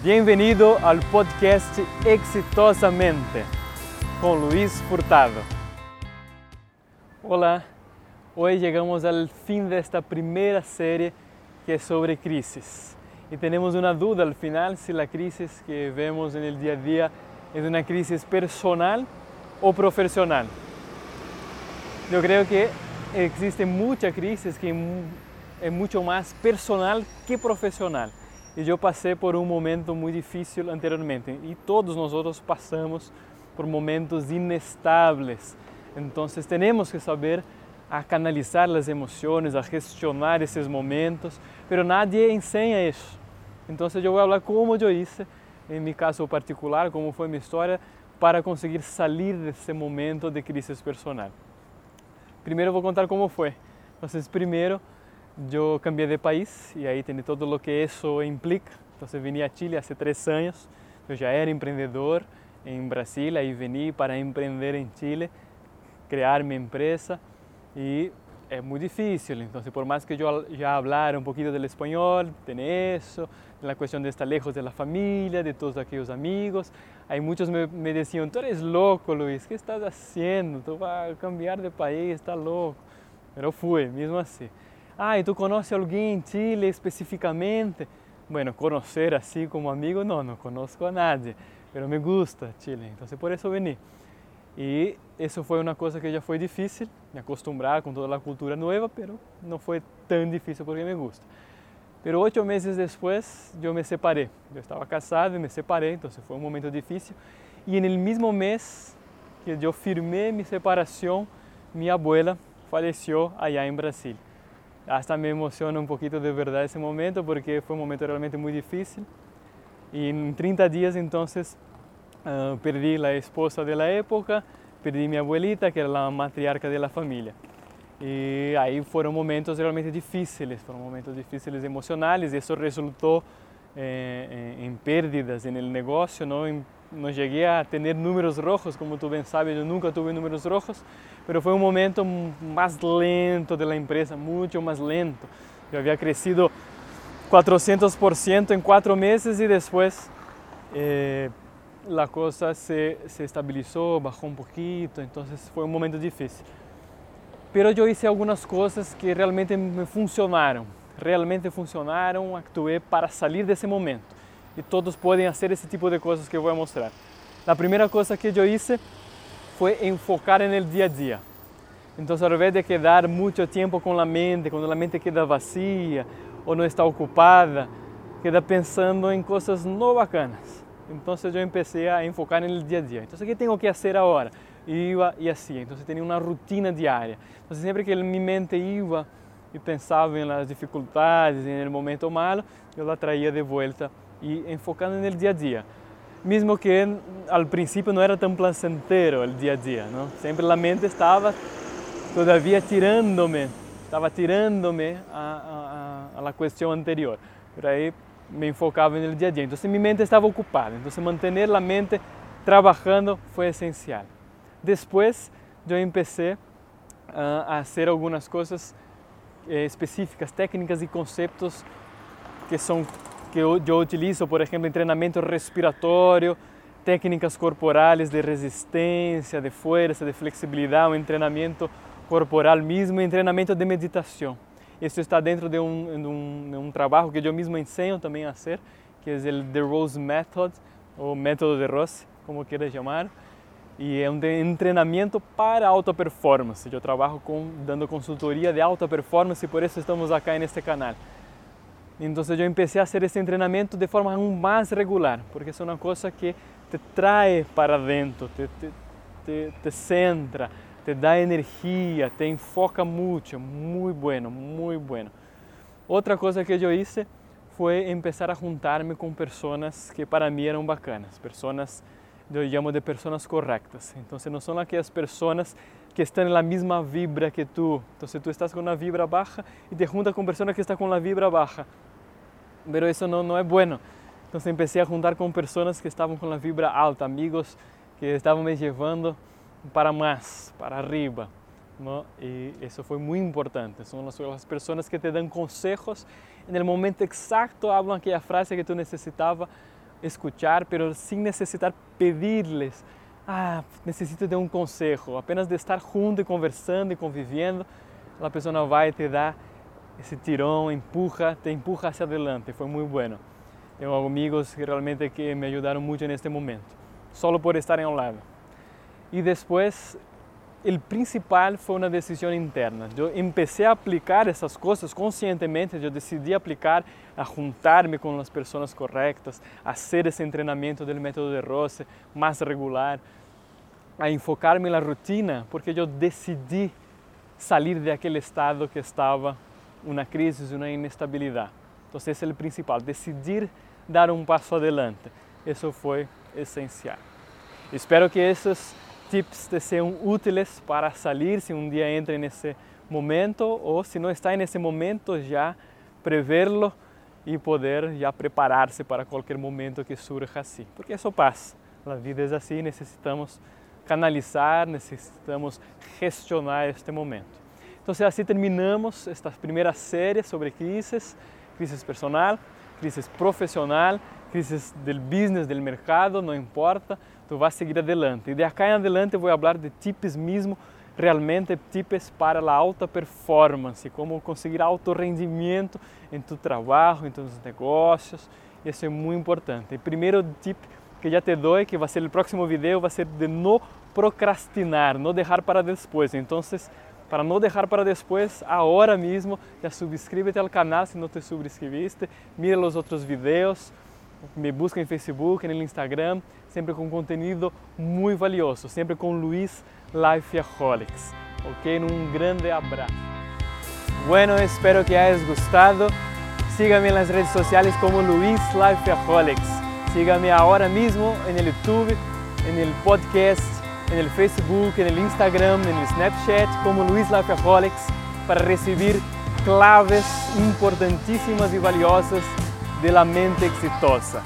Bem-vindo ao podcast Exitosamente com Luiz Furtado. Olá, hoje chegamos ao fim desta primeira série que é sobre crises. E temos uma dúvida al final se a crise que vemos no dia a dia é uma crise personal ou profissional. Eu creio que existe muitas crises que é muito mais personal que profissional. E eu passei por um momento muito difícil anteriormente e todos nós outros passamos por momentos inestáveis. Então, temos que saber a canalizar as emoções, a gestionar esses momentos, mas nadie ensina isso. Então, eu vou falar como eu hice, em meu caso particular, como foi minha história, para conseguir sair desse momento de crise personal. Primeiro, vou contar como foi. Então, primeiro, eu cambiei de país e aí tem todo o que isso implica. Então, vim a Chile há três anos. Eu já era empreendedor em Brasil, aí vim para empreender em Chile, criar minha empresa e é muito difícil. Então, por mais que eu já hablara um pouquinho do espanhol, tem isso, a questão de estar lejos da família, de todos aqueles amigos. Aí muitos me, me diziam: Tu eres louco, Luiz, o que estás fazendo? Tu vai cambiar de país, está louco. Mas eu fui, mesmo assim. Ah, e tu conhece alguém em Chile especificamente? Bueno, conhecer assim como amigo, não, não conheço a nadie, mas me gusta Chile, então por isso vim. E isso foi uma coisa que já foi difícil, me acostumbrar com toda a cultura nova, mas não foi tão difícil porque me gusta. Pero oito meses depois, eu me separei. Eu estava casado e me separei, então foi um momento difícil. E no mesmo mês que eu firmei minha separação, minha abuela faleceu allá em Brasil hasta me emociona um pouquinho de verdade esse momento porque foi um momento realmente muito difícil. E em 30 dias então uh, perdi a esposa da época, perdi minha abuelita que era a matriarca da família e aí foram momentos realmente difíceis, foram momentos difíceis emocionais e isso resultou eh, em pérdidas no? Negócio, não, não cheguei a ter números rojos, como tu bem sabes, eu nunca tive números rojos, mas foi um momento mais lento da empresa, muito mais lento. Eu havia crescido 400% em quatro meses e depois eh, a coisa se, se estabilizou, baixou um pouquinho, então foi um momento difícil. Mas eu fiz algumas coisas que realmente me funcionaram, realmente funcionaram, actuei para sair desse momento. E todos podem fazer esse tipo de coisas que eu vou mostrar. A primeira coisa que eu fiz foi enfocar no dia a dia. Então, ao invés de quedar muito tempo com a mente, quando a mente queda vazia ou não está ocupada, queda pensando em coisas não bacanas. Então, eu comecei a enfocar no dia a dia. Então, o que tenho que fazer agora? Iba e assim. Então, tinha uma rotina diária. Então, sempre que minha mente ia e pensava nas dificuldades, no momento malo, eu a traía de volta e enfocando no dia a dia mesmo que al princípio não era tão placentero o dia a dia? Sempre a mente estava todavia tirando-me, estava tirando-me a, a, a, a questão anterior. Por aí me enfocava no dia a dia. Então, minha mente estava ocupada. Então, manter a mente trabalhando foi essencial. Depois, eu comecei a fazer algumas coisas eh, específicas, técnicas e conceitos que são que eu, eu utilizo, por exemplo, em treinamento respiratório, técnicas corporais de resistência, de força, de flexibilidade, um treinamento corporal mesmo, em treinamento de meditação. Isso está dentro de um, de um, de um trabalho que eu mesmo ensino também a fazer, que é o The Rose Method, ou método de Rose, como queira chamar. E é um treinamento para alta performance. Eu trabalho com, dando consultoria de alta performance e por isso estamos aqui neste canal. Então eu comecei a fazer esse treinamento de forma mais regular, porque é uma coisa que te traz para dentro, te, te, te, te centra, te dá energia, te enfoca muito, muito bueno, muito bueno. Outra coisa que eu hice foi começar a juntar-me com pessoas que para mim eram bacanas, pessoas, eu chamo de pessoas corretas. Então, não são aquelas pessoas que estão na mesma vibra que tu. Então, tu estás com uma vibra baixa e te juntas com pessoas que estão com a vibra baixa, mas isso não, não é bueno. Então, comecei a juntar com pessoas que estavam com a vibra alta, amigos que estavam me levando para mais, para arriba. ¿no? Y eso fue muy importante. Son las, las personas que te dan consejos en el momento exacto, hablan aquella frase que tú necesitabas escuchar, pero sin necesitar pedirles, ah, necesito de um conselho, apenas de estar junto e conversando e convivendo, a pessoa vai te dar esse tirão, empurra, te empurra hacia adelante. Foi muito bueno. Tenho amigos que realmente que me ajudaram muito neste momento, solo por estarem ao lado. E depois o principal foi uma decisão interna. Eu comecei a aplicar essas coisas conscientemente, eu decidi aplicar, a juntar-me com as pessoas corretas, a fazer esse treinamento do método de Rose mais regular, a enfocar-me na rotina, porque eu decidi sair daquele estado que estava uma crise, uma inestabilidade. Então, esse é o principal, decidir dar um passo adelante. Isso foi essencial. Espero que esses tips te sejam úteis para sair se um dia entra nesse momento ou se não está nesse momento já prevê-lo e poder já preparar-se para qualquer momento que surja assim, porque isso passa. A vida é assim, necessitamos canalizar, necessitamos gestionar este momento. Então, assim terminamos esta primeira série sobre crises, crises personal, crises profissional, crises del business, del mercado, não importa, tu vas seguir adelante. E de acá em adelante vou falar de tips mesmo, realmente tips para a alta performance, como conseguir alto rendimento em tu trabalho, em tus negócios. Isso é muito importante. O primeiro tip que já te dou, que vai ser o próximo vídeo, vai ser de não procrastinar, não deixar para depois. Então, para não deixar para depois, agora mesmo, já subscríbete ao canal se não te subscreviste, mira os outros vídeos me busca em Facebook, no Instagram, sempre com conteúdo muito valioso, sempre com Luiz Lifeaholics. Ok? Um grande abraço. Bueno, espero que hayas gostado. Sígame nas redes sociais como Luiz Lifeaholics. Sígame agora mesmo no YouTube, no podcast, no Facebook, no Instagram, no Snapchat como Luiz Lifeaholics para receber claves importantíssimas e valiosas de la mente exitosa.